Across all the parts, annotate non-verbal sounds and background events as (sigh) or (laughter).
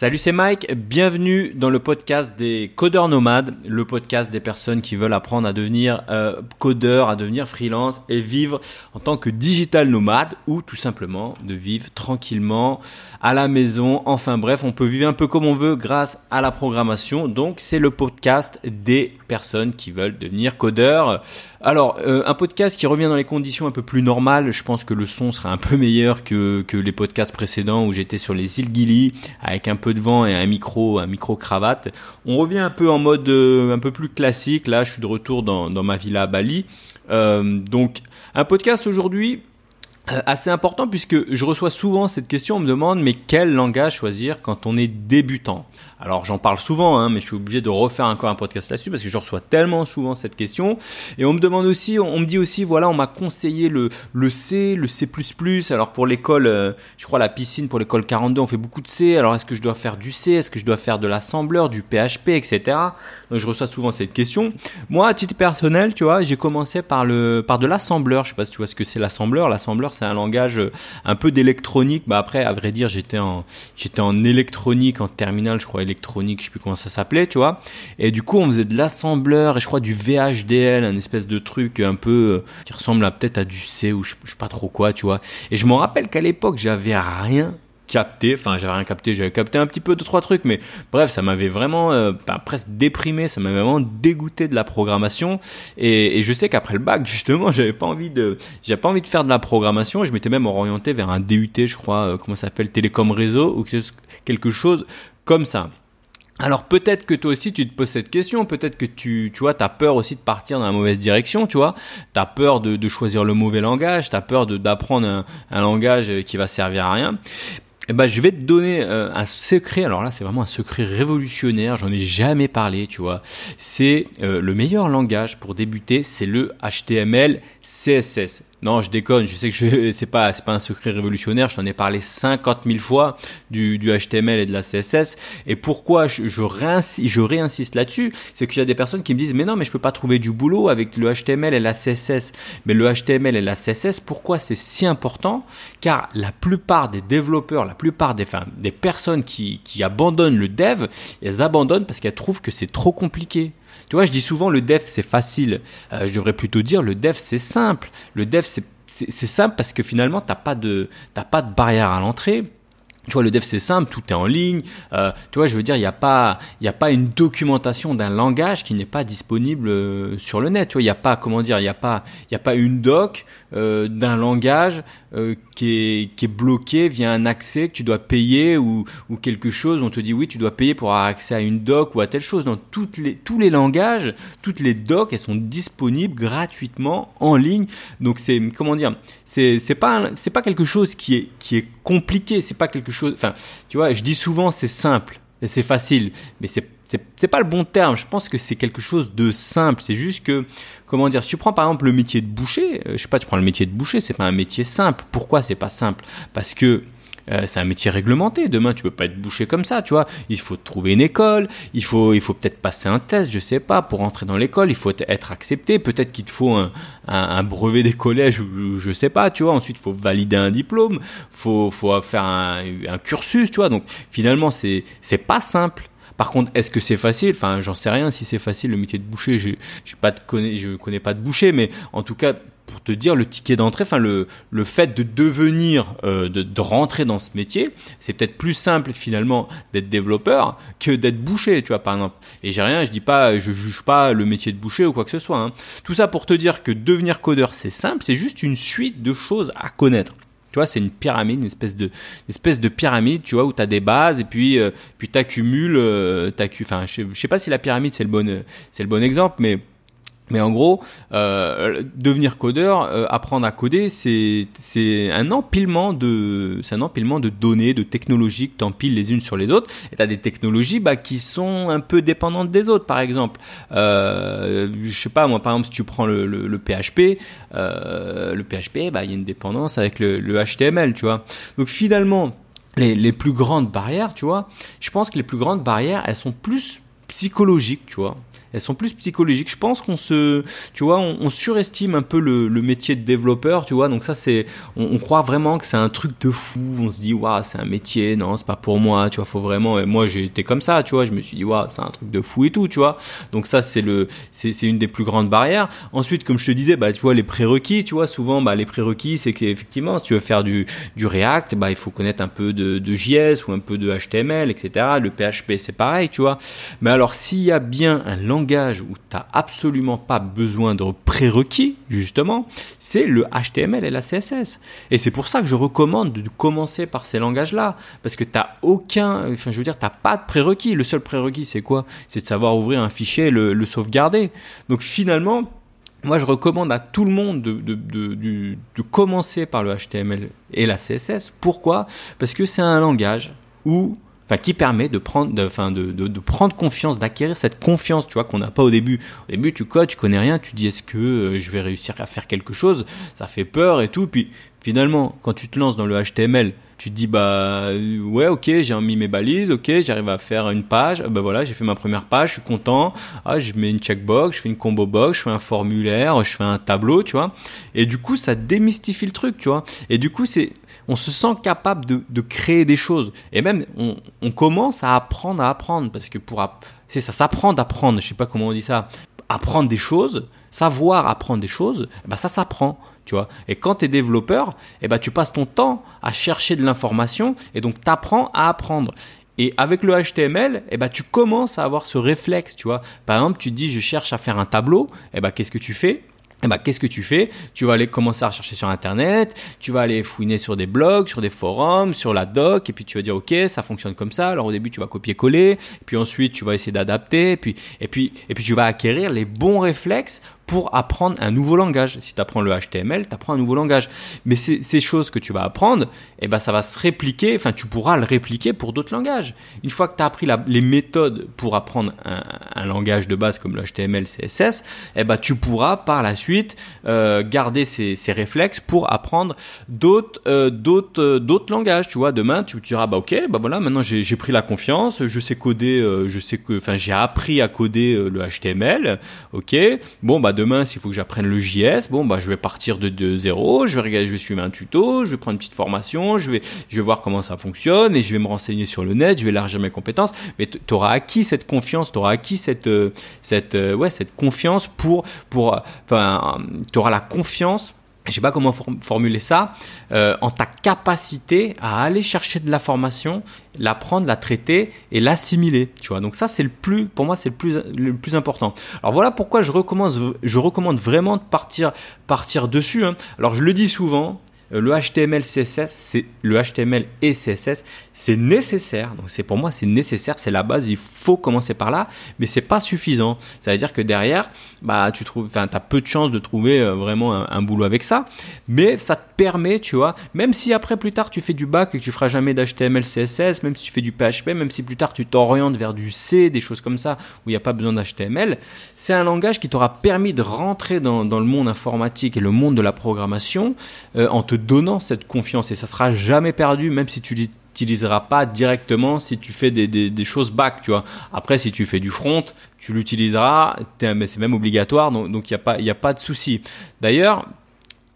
Salut, c'est Mike. Bienvenue dans le podcast des codeurs nomades, le podcast des personnes qui veulent apprendre à devenir euh, codeur, à devenir freelance et vivre en tant que digital nomade ou tout simplement de vivre tranquillement à la maison. Enfin bref, on peut vivre un peu comme on veut grâce à la programmation. Donc c'est le podcast des personnes qui veulent devenir codeurs. Alors, euh, un podcast qui revient dans les conditions un peu plus normales. Je pense que le son sera un peu meilleur que, que les podcasts précédents où j'étais sur les îles Gili avec un peu de vent et un micro, un micro cravate. On revient un peu en mode euh, un peu plus classique. Là, je suis de retour dans, ma villa à Bali. Euh, donc, un podcast aujourd'hui assez important puisque je reçois souvent cette question, on me demande mais quel langage choisir quand on est débutant? Alors j'en parle souvent, hein, mais je suis obligé de refaire encore un podcast là-dessus parce que je reçois tellement souvent cette question. Et on me demande aussi, on me dit aussi, voilà, on m'a conseillé le, le C, le C++. Alors pour l'école, euh, je crois la piscine pour l'école 42, on fait beaucoup de C. Alors est-ce que je dois faire du C? Est-ce que je dois faire de l'assembleur, du PHP, etc. Donc je reçois souvent cette question. Moi, à titre personnel, tu vois, j'ai commencé par le par de l'assembleur. Je sais pas si tu vois ce que c'est l'assembleur. L'assembleur c'est un langage euh, un peu d'électronique. Bah après, à vrai dire, j'étais en j'étais en électronique en terminale, je crois électronique, je sais plus comment ça s'appelait, tu vois. Et du coup, on faisait de l'assembleur et je crois du VHDL, un espèce de truc un peu euh, qui ressemble à peut-être à du C ou je, je sais pas trop quoi, tu vois. Et je me rappelle qu'à l'époque, j'avais rien capté, enfin j'avais rien capté, j'avais capté un petit peu deux trois trucs, mais bref, ça m'avait vraiment euh, ben, presque déprimé, ça m'avait vraiment dégoûté de la programmation. Et, je sais qu'après le bac, (laughs) justement, j'avais pas envie de, j'avais pas envie de faire de la programmation. Je m'étais même orienté vers un DUT, je crois, euh, comment ça s'appelle, télécom réseau ou quelque chose comme ça. Alors peut-être que toi aussi tu te poses cette question, peut-être que tu, tu vois, t'as peur aussi de partir dans la mauvaise direction, tu vois, t'as peur de, choisir le mauvais langage, t'as peur d'apprendre un, un langage qui va servir à rien. Eh ben, je vais te donner euh, un secret. Alors là, c'est vraiment un secret révolutionnaire. J'en ai jamais parlé, tu vois. C'est euh, le meilleur langage pour débuter, c'est le HTML, CSS. Non, je déconne. Je sais que je, (laughs) c'est pas, c'est pas un secret révolutionnaire. Je t'en ai parlé 50 000 fois du, du HTML et de la CSS. Et pourquoi je, réinsiste là-dessus, c'est qu'il y a des personnes qui me disent, mais non, mais je peux pas trouver du boulot avec le HTML et la CSS. Mais le HTML et la CSS, pourquoi c'est si important? Car la plupart des développeurs, la plupart des, enfin, des personnes qui, qui abandonnent le dev, elles abandonnent parce qu'elles trouvent que c'est trop compliqué. Tu vois, je dis souvent le dev c'est facile. Euh, je devrais plutôt dire le dev c'est simple. Le dev c'est c'est simple parce que finalement t'as pas de t'as pas de barrière à l'entrée. Tu vois, le dev c'est simple, tout est en ligne. Euh, tu vois, je veux dire, il n'y a pas, il y a pas une documentation d'un langage qui n'est pas disponible euh, sur le net. Tu vois, il n'y a pas, comment dire, il n'y a pas, il y a pas une doc euh, d'un langage qui est qui est bloqué via un accès que tu dois payer ou ou quelque chose. On te dit oui, tu dois payer pour avoir accès à une doc ou à telle chose. Dans toutes les tous les langages, toutes les docs, elles sont disponibles gratuitement en ligne. Donc c'est comment dire, c'est c'est pas c'est pas quelque chose qui est qui est compliqué. C'est pas quelque. Enfin, tu vois, je dis souvent c'est simple et c'est facile, mais c'est c'est pas le bon terme. Je pense que c'est quelque chose de simple. C'est juste que, comment dire, si tu prends par exemple le métier de boucher, euh, je sais pas, tu prends le métier de boucher, c'est pas un métier simple. Pourquoi c'est pas simple? Parce que euh, c'est un métier réglementé. Demain, tu peux pas être bouché comme ça, tu vois. Il faut trouver une école. Il faut, il faut peut-être passer un test, je sais pas, pour entrer dans l'école. Il faut être accepté. Peut-être qu'il te faut un, un, un, brevet des collèges je sais pas, tu vois. Ensuite, il faut valider un diplôme. Faut, faut faire un, un cursus, tu vois. Donc, finalement, c'est, c'est pas simple. Par contre, est-ce que c'est facile? Enfin, j'en sais rien si c'est facile le métier de boucher. Je, je pas de connais, je connais pas de boucher, mais en tout cas, pour te dire le ticket d'entrée, enfin le le fait de devenir, euh, de, de rentrer dans ce métier, c'est peut-être plus simple finalement d'être développeur que d'être boucher, tu vois par exemple. Et j'ai rien, je dis pas, je juge pas le métier de boucher ou quoi que ce soit. Hein. Tout ça pour te dire que devenir codeur c'est simple, c'est juste une suite de choses à connaître. Tu vois, c'est une pyramide, une espèce de, espèce de pyramide, tu vois, où tu as des bases et puis, euh, puis tu accumules, euh, enfin, je, je sais pas si la pyramide c'est le bon, c'est le bon exemple, mais mais en gros, euh, devenir codeur, euh, apprendre à coder, c'est c'est un empilement de c'est un empilement de données, de technologies que empiles les unes sur les autres. Et t'as des technologies bah, qui sont un peu dépendantes des autres. Par exemple, euh, je sais pas moi, par exemple si tu prends le, le, PHP, euh, le PHP, bah il y a une dépendance avec le, le HTML, tu vois. Donc finalement, les, les plus grandes barrières, tu vois, je pense que les plus grandes barrières, elles sont plus psychologiques, tu vois elles sont plus psychologiques. Je pense qu'on se, tu vois, on, surestime un peu le, métier de développeur, tu vois. Donc ça, c'est, on, croit vraiment que c'est un truc de fou. On se dit, waouh, c'est un métier, non, c'est pas pour moi, tu vois. Faut vraiment. Et moi, j'ai été comme ça, tu vois. Je me suis dit, waouh, c'est un truc de fou et tout, tu vois. Donc ça, c'est le, c'est, une des plus grandes barrières. Ensuite, comme je te disais, bah, tu vois, les prérequis, tu vois, souvent, bah, les prérequis, c'est qu'effectivement, si tu veux faire du, du React, bah, il faut connaître un peu de, de JS ou un peu de HTML, etc. Le PHP, c'est pareil, tu vois. Mais alors, s'il y a bien un langage où tu n'as absolument pas besoin de prérequis, justement, c'est le HTML et la CSS. Et c'est pour ça que je recommande de commencer par ces langages-là. Parce que tu n'as aucun, enfin, je veux dire, tu n'as pas de prérequis. Le seul prérequis, c'est quoi? C'est de savoir ouvrir un fichier le, sauvegarder. Donc finalement, moi, je recommande à tout le monde de, de, de, de, commencer par le HTML et la CSS. Pourquoi? Parce que c'est un langage où qui permet de prendre, de, enfin, de, de, prendre confiance, d'acquérir cette confiance, tu vois, qu'on n'a pas au début. Au début, tu codes, tu connais rien, tu dis est-ce que euh, je vais réussir à faire quelque chose, ça fait peur et tout. Puis finalement, quand tu te lances dans le HTML, tu te dis bah ouais ok j'ai mis mes balises ok j'arrive à faire une page. Bah voilà j'ai fait ma première page je suis content. Ah je mets une checkbox je fais une combo box je fais un formulaire je fais un tableau tu vois. Et du coup ça démystifie le truc tu vois. Et du coup c'est on se sent capable de, créer des choses. Et même, on, commence à apprendre à apprendre, parce que pour c'est ça, s'apprend d'apprendre, je sais pas comment on dit ça, apprendre des choses, savoir apprendre des choses, eh ben ça s'apprend. Tu vois. Et quand tu es développeur, eh ben tu passes ton temps à chercher de l'information et donc tu apprends à apprendre. Et avec le HTML, eh ben, tu commences à avoir ce réflexe, tu vois. Par exemple, tu dis, je cherche à faire un tableau, eh ben, qu'est-ce que tu fais? Eh ben, qu'est-ce que tu fais? Tu vas aller commencer à rechercher sur Internet, tu vas aller fouiner sur des blogs, sur des forums, sur la doc, et puis tu vas dire ok, ça fonctionne comme ça. Alors au début, tu vas copier-coller, puis ensuite tu vas essayer d'adapter, puis et puis et puis tu vas acquérir les bons réflexes pour apprendre un nouveau langage. Si tu apprends le HTML, tu apprends un nouveau langage. Mais ces choses que tu vas apprendre, eh ben, ça va se répliquer, enfin, tu pourras le répliquer pour d'autres langages. Une fois que tu as appris les méthodes pour apprendre un, langage de base comme le HTML, CSS, eh ben, tu pourras par la suite euh, garder ces, réflexes pour apprendre d'autres euh, euh, langages. Tu vois, demain, tu diras, bah, ok, bah voilà, maintenant j'ai pris la confiance, je sais coder, je sais que, enfin, j'ai appris à coder le HTML, ok, bon, bah, demain, s'il faut que j'apprenne le JS, bon, bah, je vais partir de, zéro, je vais regarder, je vais suivre un tuto, je vais prendre une petite formation, je vais, voir comment ça fonctionne et je vais me renseigner sur le net, je vais élargir mes compétences. Mais tu auras acquis cette confiance, tu auras acquis cette, euh, cette, euh, cette confiance pour, pour, enfin, tu auras la confiance je sais pas comment formuler ça, euh, en ta capacité à aller chercher de l'information, l'apprendre, la traiter et l'assimiler. Tu vois, donc ça c'est le plus, pour moi c'est le plus le plus important. Alors voilà pourquoi je recommande, je recommande vraiment de partir partir dessus. Hein. Alors je le dis souvent, le HTML, CSS, c'est le HTML et CSS, c'est nécessaire. Donc c'est pour moi c'est nécessaire, c'est la base. Il faut commencer par là, mais c'est pas suffisant. Ça veut dire que derrière, bah tu trouves, enfin t'as peu de chances de trouver euh, vraiment un, boulot avec ça, mais ça permet, tu vois, même si après plus tard tu fais du bac et que tu feras jamais d'HTML, CSS, même si tu fais du PHP, même si plus tard tu t'orientes vers du C, des choses comme ça où il n'y a pas besoin d'HTML, c'est un langage qui t'aura permis de rentrer dans, le monde informatique et le monde de la programmation euh, en te donnant cette confiance et ça sera jamais perdu même si tu l'utiliseras pas directement si tu fais des, choses back, tu vois. Après, si tu fais du front, tu l'utiliseras, mais c'est même obligatoire, donc il n'y a, pas, a pas de souci. D'ailleurs,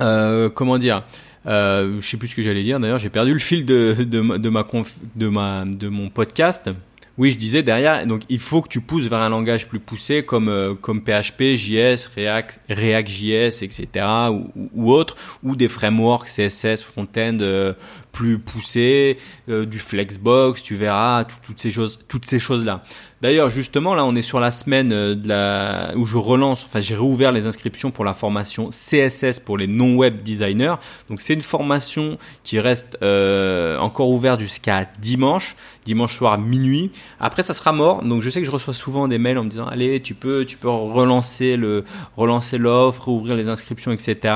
euh, comment dire euh, je sais plus ce que j'allais dire. D'ailleurs, j'ai perdu le fil de, de, ma, de, ma, de mon podcast. Oui, je disais derrière, donc il faut que tu pousses vers un langage plus poussé comme euh, comme PHP, JS, React, React.js, etc. ou, ou autre, ou des frameworks CSS, front-end euh, plus poussés, euh, du Flexbox, tu verras toutes ces choses, toutes ces choses là. D'ailleurs, justement, là, on est sur la semaine de la où je relance, enfin j'ai réouvert les inscriptions pour la formation CSS pour les non-web designers. Donc c'est une formation qui reste encore ouverte jusqu'à dimanche, dimanche soir minuit. Après, ça sera mort. Donc, je sais que je reçois souvent des mails en me disant, allez, tu peux, tu peux relancer le, relancer l'offre, ouvrir les inscriptions, etc.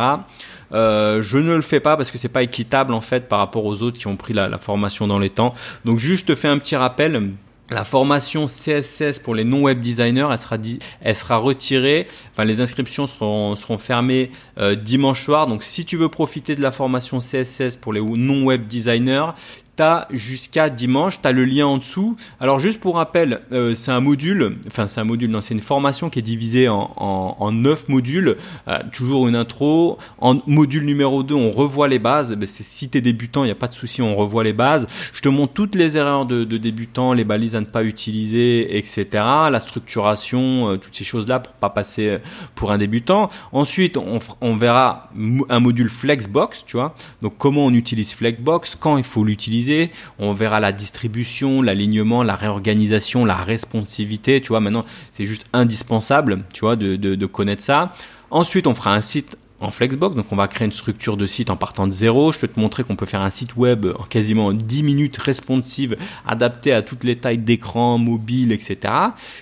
Euh, je ne le fais pas parce que c'est pas équitable en fait par rapport aux autres qui ont pris la, formation dans les temps. Donc, juste te fais un petit rappel. La formation CSS pour les non-web designers, elle sera, elle sera retirée. Enfin, les inscriptions seront, seront fermées euh, dimanche soir. Donc, si tu veux profiter de la formation CSS pour les non-web designers, jusqu'à dimanche, tu as le lien en dessous. Alors juste pour rappel, euh, c'est un module, enfin c'est un module, non, c'est une formation qui est divisée en, en, en 9 modules, euh, toujours une intro. En module numéro 2, on revoit les bases. Ben, si tu es débutant, il n'y a pas de souci, on revoit les bases. Je te montre toutes les erreurs de, de débutants, les balises à ne pas utiliser, etc. La structuration, euh, toutes ces choses-là pour pas passer pour un débutant. Ensuite, on verra un module Flexbox, tu vois. Donc comment on utilise Flexbox, quand il faut l'utiliser. On verra la distribution, l'alignement, la réorganisation, la responsivité. Tu vois, maintenant, c'est juste indispensable, tu vois, de, de, de connaître ça. Ensuite, on fera un site en Flexbox. Donc on va créer une structure de site en partant de zéro. Je peux te montrer qu'on peut faire un site web en quasiment 10 minutes responsive, adapté à toutes les tailles d'écran, mobile, etc.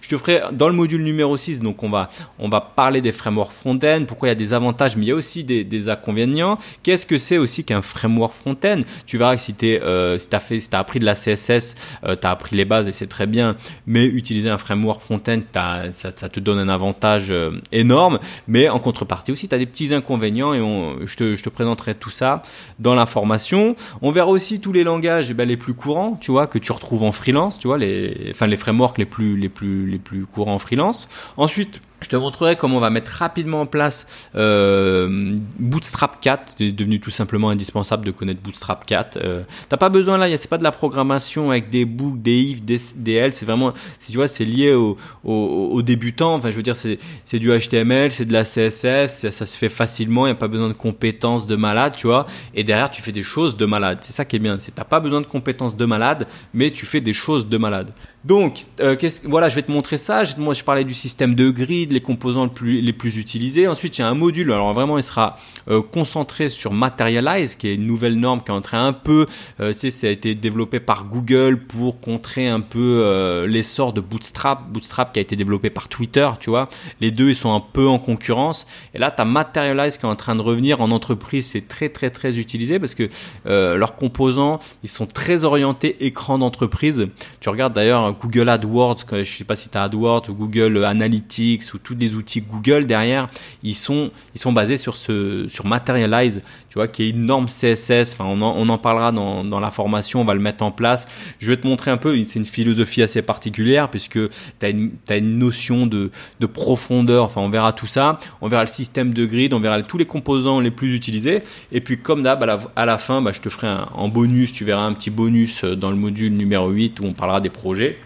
Je te ferai dans le module numéro 6, donc on va, on va parler des frameworks front-end, pourquoi il y a des avantages, mais il y a aussi des, inconvénients. Qu'est-ce que c'est aussi qu'un framework front-end? Tu verras que si tu euh, as fait, si as appris de la CSS, euh, tu as appris les bases et c'est très bien, mais utiliser un framework front-end, ça, ça, te donne un avantage euh, énorme, mais en contrepartie aussi, tu as des petits inconvénients et on, je, te, présenterai tout ça dans la formation. On verra aussi tous les langages eh ben, les plus courants, tu vois, que tu retrouves en freelance, tu vois, les, enfin les frameworks les plus, les plus, les plus courants en freelance. Ensuite, je te montrerai comment on va mettre rapidement en place euh, Bootstrap 4. C'est devenu tout simplement indispensable de connaître Bootstrap 4. Euh, T'as pas besoin là, c'est pas de la programmation avec des books, des if, des, des. C'est vraiment, si tu vois, c'est lié aux au, au débutants. Enfin, je veux dire, c'est du HTML, c'est de la CSS, ça, se fait facilement. Il y a pas besoin de compétences de malade, tu vois. Et derrière, tu fais des choses de malade. C'est ça qui est bien. C'est t'as pas besoin de compétences de malade, mais tu fais des choses de malade. Donc, euh, voilà, je vais te montrer ça. Je, moi, je parlais du système de grid, les composants les plus, utilisés. Ensuite, il y a un module. Alors vraiment, il sera euh, concentré sur Materialize, qui est une nouvelle norme qui est en train un peu, euh, tu ça a été développé par Google pour contrer un peu euh, l'essor de Bootstrap. Bootstrap qui a été développé par Twitter, tu vois. Les deux, ils sont un peu en concurrence. Et là, tu as Materialize qui est en train de revenir en entreprise. C'est très, très, très utilisé parce que leurs composants, ils sont très orientés écran d'entreprise. Tu regardes d'ailleurs Google AdWords, je sais pas si tu as AdWords ou Google Analytics ou tous les outils Google derrière, ils sont, ils sont basés sur ce, sur Materialize, tu vois, qui est une norme CSS. Enfin, on en, on en parlera dans, dans la formation, on va le mettre en place. Je vais te montrer un peu, c'est une philosophie assez particulière puisque tu as une, notion de, de profondeur. Enfin, on verra tout ça. On verra le système de grid, on verra tous les composants les plus utilisés. Et puis, comme d'hab, à la, fin, bah, je te ferai un, en bonus, tu verras un petit bonus dans le module numéro 8 où on parlera des projets.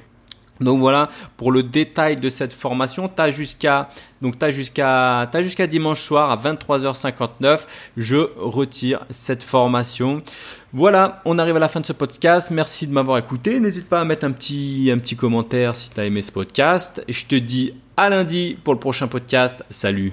Donc voilà, pour le détail de cette formation, tu as jusqu'à donc tu jusqu'à dimanche soir à 23h59, je retire cette formation. Voilà, on arrive à la fin de ce podcast. Merci de m'avoir écouté. N'hésite pas à mettre un petit un petit commentaire si tu as aimé ce podcast. Je te dis à lundi pour le prochain podcast. Salut.